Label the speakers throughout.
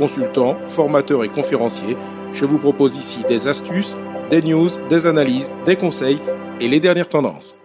Speaker 1: consultant, formateur et conférencier. Je vous propose ici des astuces, des news, des analyses, des conseils et les dernières tendances.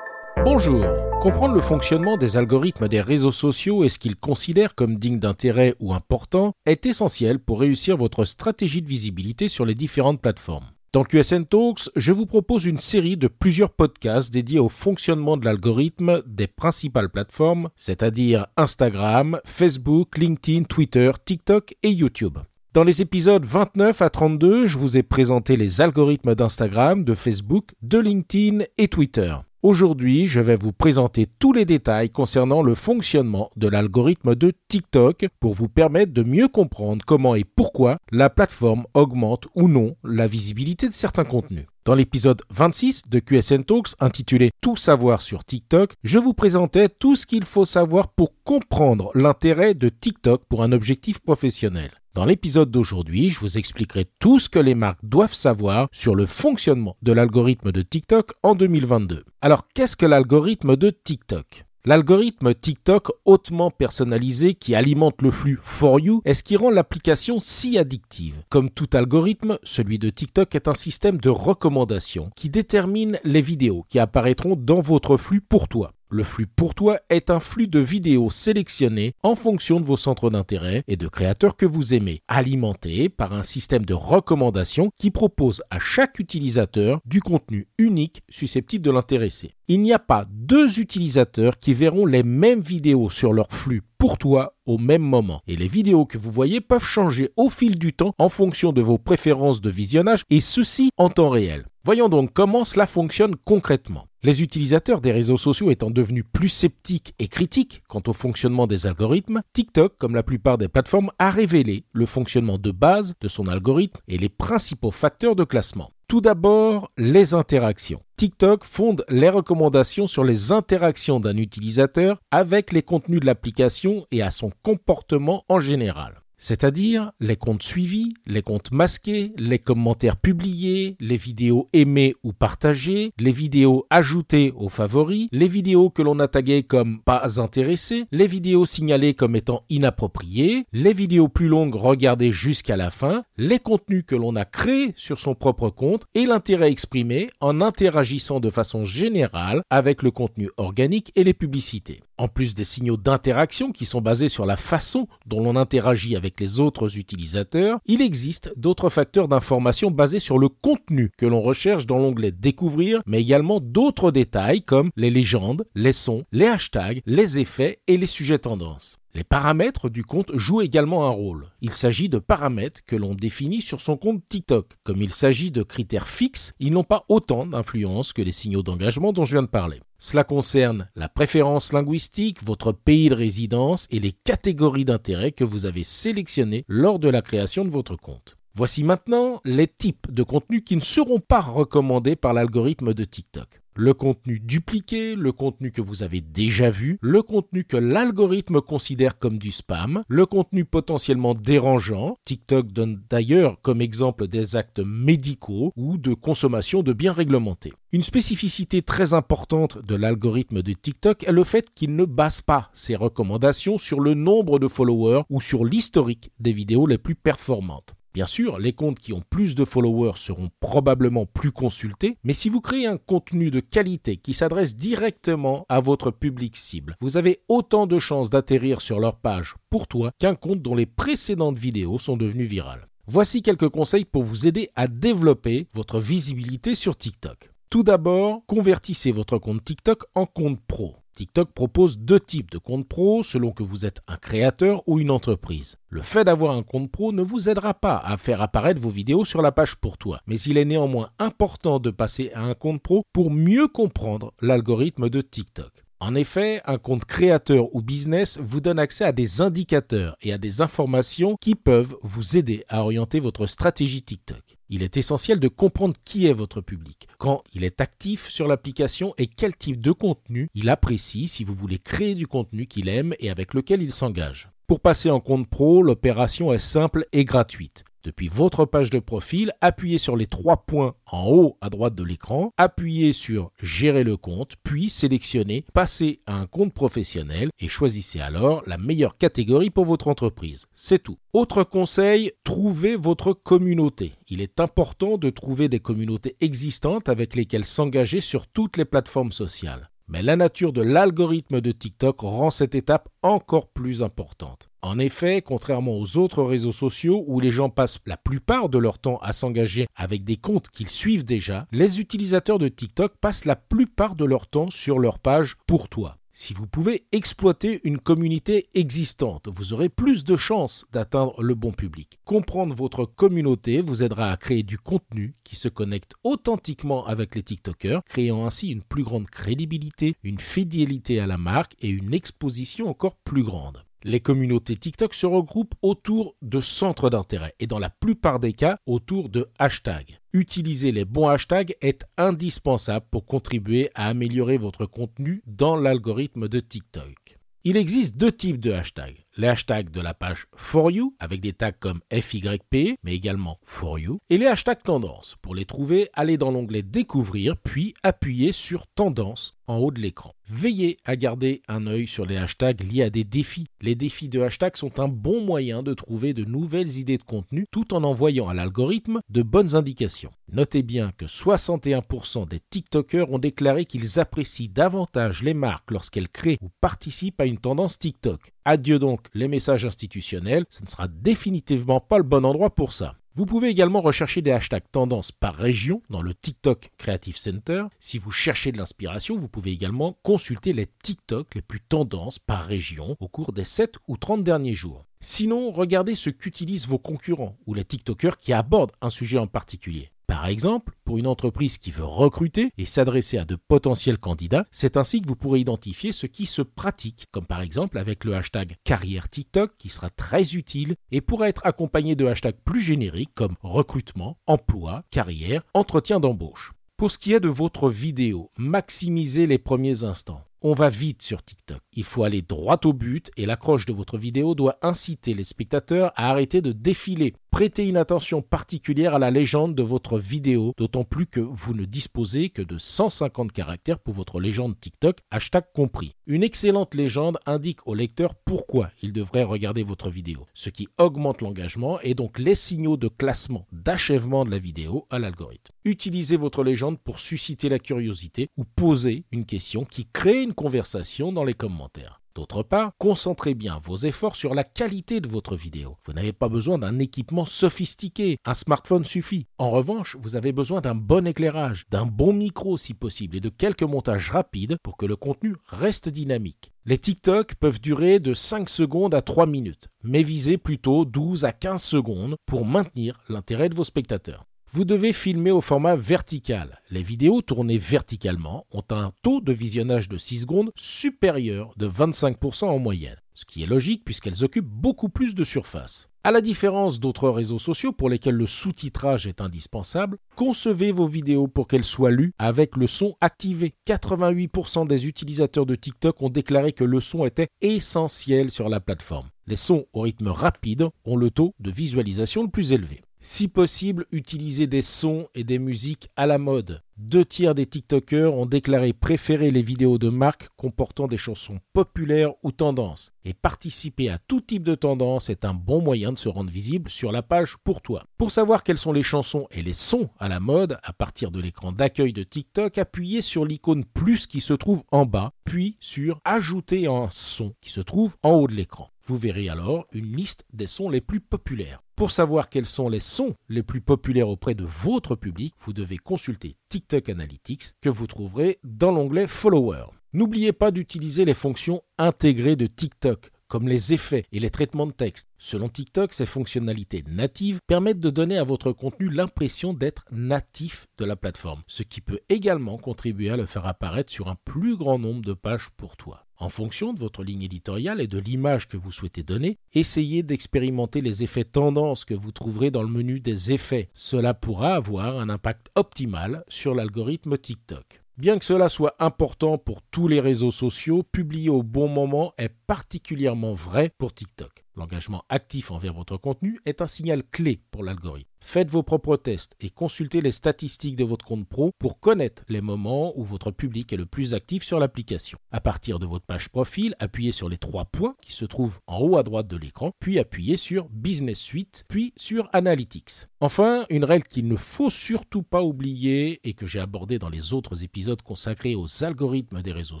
Speaker 1: Bonjour. Comprendre le fonctionnement des algorithmes des réseaux sociaux et ce qu'ils considèrent comme digne d'intérêt ou important est essentiel pour réussir votre stratégie de visibilité sur les différentes plateformes. Dans QSN Talks, je vous propose une série de plusieurs podcasts dédiés au fonctionnement de l'algorithme des principales plateformes, c'est-à-dire Instagram, Facebook, LinkedIn, Twitter, TikTok et YouTube. Dans les épisodes 29 à 32, je vous ai présenté les algorithmes d'Instagram, de Facebook, de LinkedIn et Twitter. Aujourd'hui, je vais vous présenter tous les détails concernant le fonctionnement de l'algorithme de TikTok pour vous permettre de mieux comprendre comment et pourquoi la plateforme augmente ou non la visibilité de certains contenus. Dans l'épisode 26 de QSN Talks intitulé Tout savoir sur TikTok, je vous présentais tout ce qu'il faut savoir pour comprendre l'intérêt de TikTok pour un objectif professionnel. Dans l'épisode d'aujourd'hui, je vous expliquerai tout ce que les marques doivent savoir sur le fonctionnement de l'algorithme de TikTok en 2022. Alors, qu'est-ce que l'algorithme de TikTok? L'algorithme TikTok hautement personnalisé qui alimente le flux For You est ce qui rend l'application si addictive. Comme tout algorithme, celui de TikTok est un système de recommandation qui détermine les vidéos qui apparaîtront dans votre flux pour toi. Le flux pour toi est un flux de vidéos sélectionnées en fonction de vos centres d'intérêt et de créateurs que vous aimez, alimenté par un système de recommandation qui propose à chaque utilisateur du contenu unique susceptible de l'intéresser. Il n'y a pas deux utilisateurs qui verront les mêmes vidéos sur leur flux pour toi au même moment. Et les vidéos que vous voyez peuvent changer au fil du temps en fonction de vos préférences de visionnage et ceci en temps réel. Voyons donc comment cela fonctionne concrètement. Les utilisateurs des réseaux sociaux étant devenus plus sceptiques et critiques quant au fonctionnement des algorithmes, TikTok, comme la plupart des plateformes, a révélé le fonctionnement de base de son algorithme et les principaux facteurs de classement. Tout d'abord, les interactions. TikTok fonde les recommandations sur les interactions d'un utilisateur avec les contenus de l'application et à son comportement en général c'est-à-dire les comptes suivis, les comptes masqués, les commentaires publiés, les vidéos aimées ou partagées, les vidéos ajoutées aux favoris, les vidéos que l'on a taguées comme pas intéressées, les vidéos signalées comme étant inappropriées, les vidéos plus longues regardées jusqu'à la fin, les contenus que l'on a créés sur son propre compte et l'intérêt exprimé en interagissant de façon générale avec le contenu organique et les publicités. En plus des signaux d'interaction qui sont basés sur la façon dont l'on interagit avec les autres utilisateurs, il existe d'autres facteurs d'information basés sur le contenu que l'on recherche dans l'onglet Découvrir, mais également d'autres détails comme les légendes, les sons, les hashtags, les effets et les sujets tendances. Les paramètres du compte jouent également un rôle. Il s'agit de paramètres que l'on définit sur son compte TikTok. Comme il s'agit de critères fixes, ils n'ont pas autant d'influence que les signaux d'engagement dont je viens de parler. Cela concerne la préférence linguistique, votre pays de résidence et les catégories d'intérêt que vous avez sélectionnées lors de la création de votre compte. Voici maintenant les types de contenus qui ne seront pas recommandés par l'algorithme de TikTok le contenu dupliqué, le contenu que vous avez déjà vu, le contenu que l'algorithme considère comme du spam, le contenu potentiellement dérangeant. TikTok donne d'ailleurs comme exemple des actes médicaux ou de consommation de biens réglementés. Une spécificité très importante de l'algorithme de TikTok est le fait qu'il ne base pas ses recommandations sur le nombre de followers ou sur l'historique des vidéos les plus performantes. Bien sûr, les comptes qui ont plus de followers seront probablement plus consultés, mais si vous créez un contenu de qualité qui s'adresse directement à votre public cible, vous avez autant de chances d'atterrir sur leur page pour toi qu'un compte dont les précédentes vidéos sont devenues virales. Voici quelques conseils pour vous aider à développer votre visibilité sur TikTok. Tout d'abord, convertissez votre compte TikTok en compte pro. TikTok propose deux types de comptes pro selon que vous êtes un créateur ou une entreprise. Le fait d'avoir un compte pro ne vous aidera pas à faire apparaître vos vidéos sur la page pour toi, mais il est néanmoins important de passer à un compte pro pour mieux comprendre l'algorithme de TikTok. En effet, un compte créateur ou business vous donne accès à des indicateurs et à des informations qui peuvent vous aider à orienter votre stratégie TikTok. Il est essentiel de comprendre qui est votre public, quand il est actif sur l'application et quel type de contenu il apprécie si vous voulez créer du contenu qu'il aime et avec lequel il s'engage. Pour passer en compte pro, l'opération est simple et gratuite. Depuis votre page de profil, appuyez sur les trois points en haut à droite de l'écran, appuyez sur Gérer le compte, puis sélectionnez Passer à un compte professionnel et choisissez alors la meilleure catégorie pour votre entreprise. C'est tout. Autre conseil, trouvez votre communauté. Il est important de trouver des communautés existantes avec lesquelles s'engager sur toutes les plateformes sociales. Mais la nature de l'algorithme de TikTok rend cette étape encore plus importante. En effet, contrairement aux autres réseaux sociaux où les gens passent la plupart de leur temps à s'engager avec des comptes qu'ils suivent déjà, les utilisateurs de TikTok passent la plupart de leur temps sur leur page pour toi. Si vous pouvez exploiter une communauté existante, vous aurez plus de chances d'atteindre le bon public. Comprendre votre communauté vous aidera à créer du contenu qui se connecte authentiquement avec les TikTokers, créant ainsi une plus grande crédibilité, une fidélité à la marque et une exposition encore plus grande. Les communautés TikTok se regroupent autour de centres d'intérêt et dans la plupart des cas autour de hashtags. Utiliser les bons hashtags est indispensable pour contribuer à améliorer votre contenu dans l'algorithme de TikTok. Il existe deux types de hashtags les hashtags de la page For You avec des tags comme FYP, mais également For You, et les hashtags tendance. Pour les trouver, allez dans l'onglet Découvrir, puis appuyez sur Tendance en haut de l'écran. Veillez à garder un œil sur les hashtags liés à des défis. Les défis de hashtags sont un bon moyen de trouver de nouvelles idées de contenu tout en envoyant à l'algorithme de bonnes indications. Notez bien que 61% des TikTokers ont déclaré qu'ils apprécient davantage les marques lorsqu'elles créent ou participent à une tendance TikTok. Adieu donc les messages institutionnels, ce ne sera définitivement pas le bon endroit pour ça. Vous pouvez également rechercher des hashtags tendances par région dans le TikTok Creative Center. Si vous cherchez de l'inspiration, vous pouvez également consulter les TikTok les plus tendances par région au cours des 7 ou 30 derniers jours. Sinon, regardez ce qu'utilisent vos concurrents ou les TikTokers qui abordent un sujet en particulier. Par exemple, pour une entreprise qui veut recruter et s'adresser à de potentiels candidats, c'est ainsi que vous pourrez identifier ce qui se pratique, comme par exemple avec le hashtag carrière TikTok qui sera très utile et pourra être accompagné de hashtags plus génériques comme recrutement, emploi, carrière, entretien d'embauche. Pour ce qui est de votre vidéo, maximisez les premiers instants. On va vite sur TikTok. Il faut aller droit au but et l'accroche de votre vidéo doit inciter les spectateurs à arrêter de défiler. Prêtez une attention particulière à la légende de votre vidéo, d'autant plus que vous ne disposez que de 150 caractères pour votre légende TikTok, hashtag compris. Une excellente légende indique au lecteur pourquoi il devrait regarder votre vidéo, ce qui augmente l'engagement et donc les signaux de classement, d'achèvement de la vidéo à l'algorithme. Utilisez votre légende pour susciter la curiosité ou poser une question qui crée une conversation dans les commentaires. D'autre part, concentrez bien vos efforts sur la qualité de votre vidéo. Vous n'avez pas besoin d'un équipement sophistiqué, un smartphone suffit. En revanche, vous avez besoin d'un bon éclairage, d'un bon micro si possible et de quelques montages rapides pour que le contenu reste dynamique. Les TikTok peuvent durer de 5 secondes à 3 minutes, mais visez plutôt 12 à 15 secondes pour maintenir l'intérêt de vos spectateurs. Vous devez filmer au format vertical. Les vidéos tournées verticalement ont un taux de visionnage de 6 secondes supérieur de 25% en moyenne, ce qui est logique puisqu'elles occupent beaucoup plus de surface. À la différence d'autres réseaux sociaux pour lesquels le sous-titrage est indispensable, concevez vos vidéos pour qu'elles soient lues avec le son activé. 88% des utilisateurs de TikTok ont déclaré que le son était essentiel sur la plateforme. Les sons au rythme rapide ont le taux de visualisation le plus élevé. Si possible, utilisez des sons et des musiques à la mode. Deux tiers des TikTokers ont déclaré préférer les vidéos de marque comportant des chansons populaires ou tendances. Et participer à tout type de tendance est un bon moyen de se rendre visible sur la page pour toi. Pour savoir quelles sont les chansons et les sons à la mode, à partir de l'écran d'accueil de TikTok, appuyez sur l'icône plus qui se trouve en bas, puis sur Ajouter un son qui se trouve en haut de l'écran. Vous verrez alors une liste des sons les plus populaires. Pour savoir quels sont les sons les plus populaires auprès de votre public, vous devez consulter TikTok Analytics que vous trouverez dans l'onglet Follower. N'oubliez pas d'utiliser les fonctions intégrées de TikTok comme les effets et les traitements de texte. Selon TikTok, ces fonctionnalités natives permettent de donner à votre contenu l'impression d'être natif de la plateforme, ce qui peut également contribuer à le faire apparaître sur un plus grand nombre de pages pour toi. En fonction de votre ligne éditoriale et de l'image que vous souhaitez donner, essayez d'expérimenter les effets tendances que vous trouverez dans le menu des effets. Cela pourra avoir un impact optimal sur l'algorithme TikTok. Bien que cela soit important pour tous les réseaux sociaux, publier au bon moment est particulièrement vrai pour TikTok. L'engagement actif envers votre contenu est un signal clé pour l'algorithme. Faites vos propres tests et consultez les statistiques de votre compte pro pour connaître les moments où votre public est le plus actif sur l'application. À partir de votre page profil, appuyez sur les trois points qui se trouvent en haut à droite de l'écran, puis appuyez sur Business Suite, puis sur Analytics. Enfin, une règle qu'il ne faut surtout pas oublier et que j'ai abordée dans les autres épisodes consacrés aux algorithmes des réseaux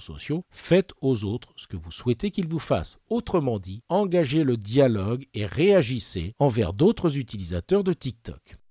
Speaker 1: sociaux, faites aux autres ce que vous souhaitez qu'ils vous fassent. Autrement dit, engagez le dialogue et réagissez envers d'autres utilisateurs de TikTok.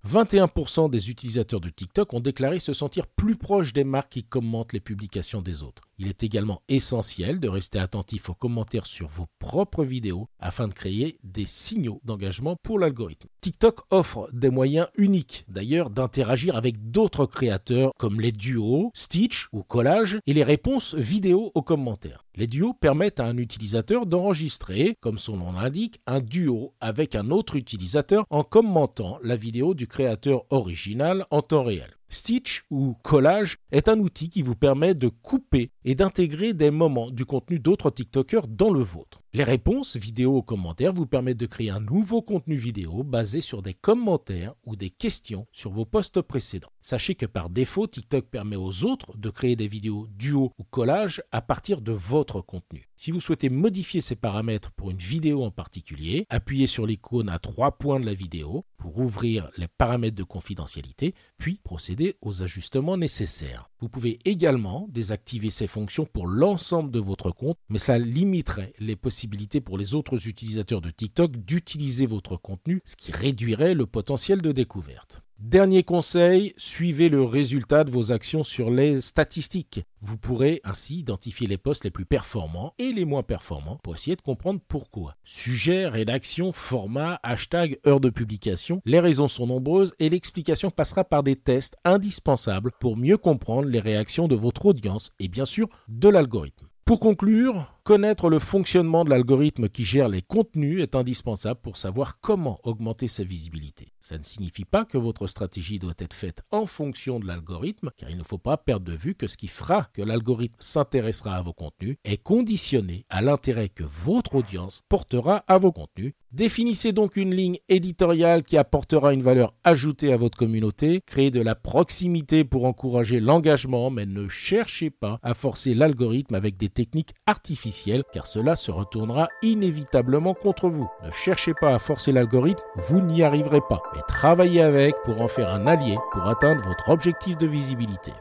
Speaker 1: 21% des utilisateurs de TikTok ont déclaré se sentir plus proches des marques qui commentent les publications des autres. Il est également essentiel de rester attentif aux commentaires sur vos propres vidéos afin de créer des signaux d'engagement pour l'algorithme. TikTok offre des moyens uniques d'ailleurs d'interagir avec d'autres créateurs comme les duos, Stitch ou Collage et les réponses vidéo aux commentaires. Les duos permettent à un utilisateur d'enregistrer, comme son nom l'indique, un duo avec un autre utilisateur en commentant la vidéo du créateur original en temps réel. Stitch ou collage est un outil qui vous permet de couper et d'intégrer des moments du contenu d'autres TikTokers dans le vôtre. Les réponses vidéo aux commentaires vous permettent de créer un nouveau contenu vidéo basé sur des commentaires ou des questions sur vos posts précédents. Sachez que par défaut, TikTok permet aux autres de créer des vidéos duo ou collage à partir de votre contenu. Si vous souhaitez modifier ces paramètres pour une vidéo en particulier, appuyez sur l'icône à trois points de la vidéo pour ouvrir les paramètres de confidentialité, puis procéder aux ajustements nécessaires. Vous pouvez également désactiver ces fonctions pour l'ensemble de votre compte, mais ça limiterait les possibilités pour les autres utilisateurs de TikTok d'utiliser votre contenu, ce qui réduirait le potentiel de découverte. Dernier conseil, suivez le résultat de vos actions sur les statistiques. Vous pourrez ainsi identifier les postes les plus performants et les moins performants pour essayer de comprendre pourquoi. Sujet, rédaction, format, hashtag, heure de publication, les raisons sont nombreuses et l'explication passera par des tests indispensables pour mieux comprendre les réactions de votre audience et bien sûr de l'algorithme. Pour conclure, Connaître le fonctionnement de l'algorithme qui gère les contenus est indispensable pour savoir comment augmenter sa visibilité. Ça ne signifie pas que votre stratégie doit être faite en fonction de l'algorithme, car il ne faut pas perdre de vue que ce qui fera que l'algorithme s'intéressera à vos contenus est conditionné à l'intérêt que votre audience portera à vos contenus. Définissez donc une ligne éditoriale qui apportera une valeur ajoutée à votre communauté, créez de la proximité pour encourager l'engagement, mais ne cherchez pas à forcer l'algorithme avec des techniques artificielles car cela se retournera inévitablement contre vous. Ne cherchez pas à forcer l'algorithme, vous n'y arriverez pas, mais travaillez avec pour en faire un allié pour atteindre votre objectif de visibilité.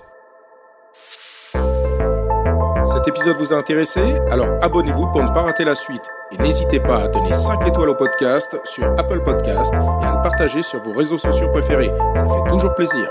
Speaker 2: Cet épisode vous a intéressé? Alors abonnez-vous pour ne pas rater la suite. Et n'hésitez pas à donner 5 étoiles au podcast sur Apple Podcast et à le partager sur vos réseaux sociaux préférés. Ça fait toujours plaisir.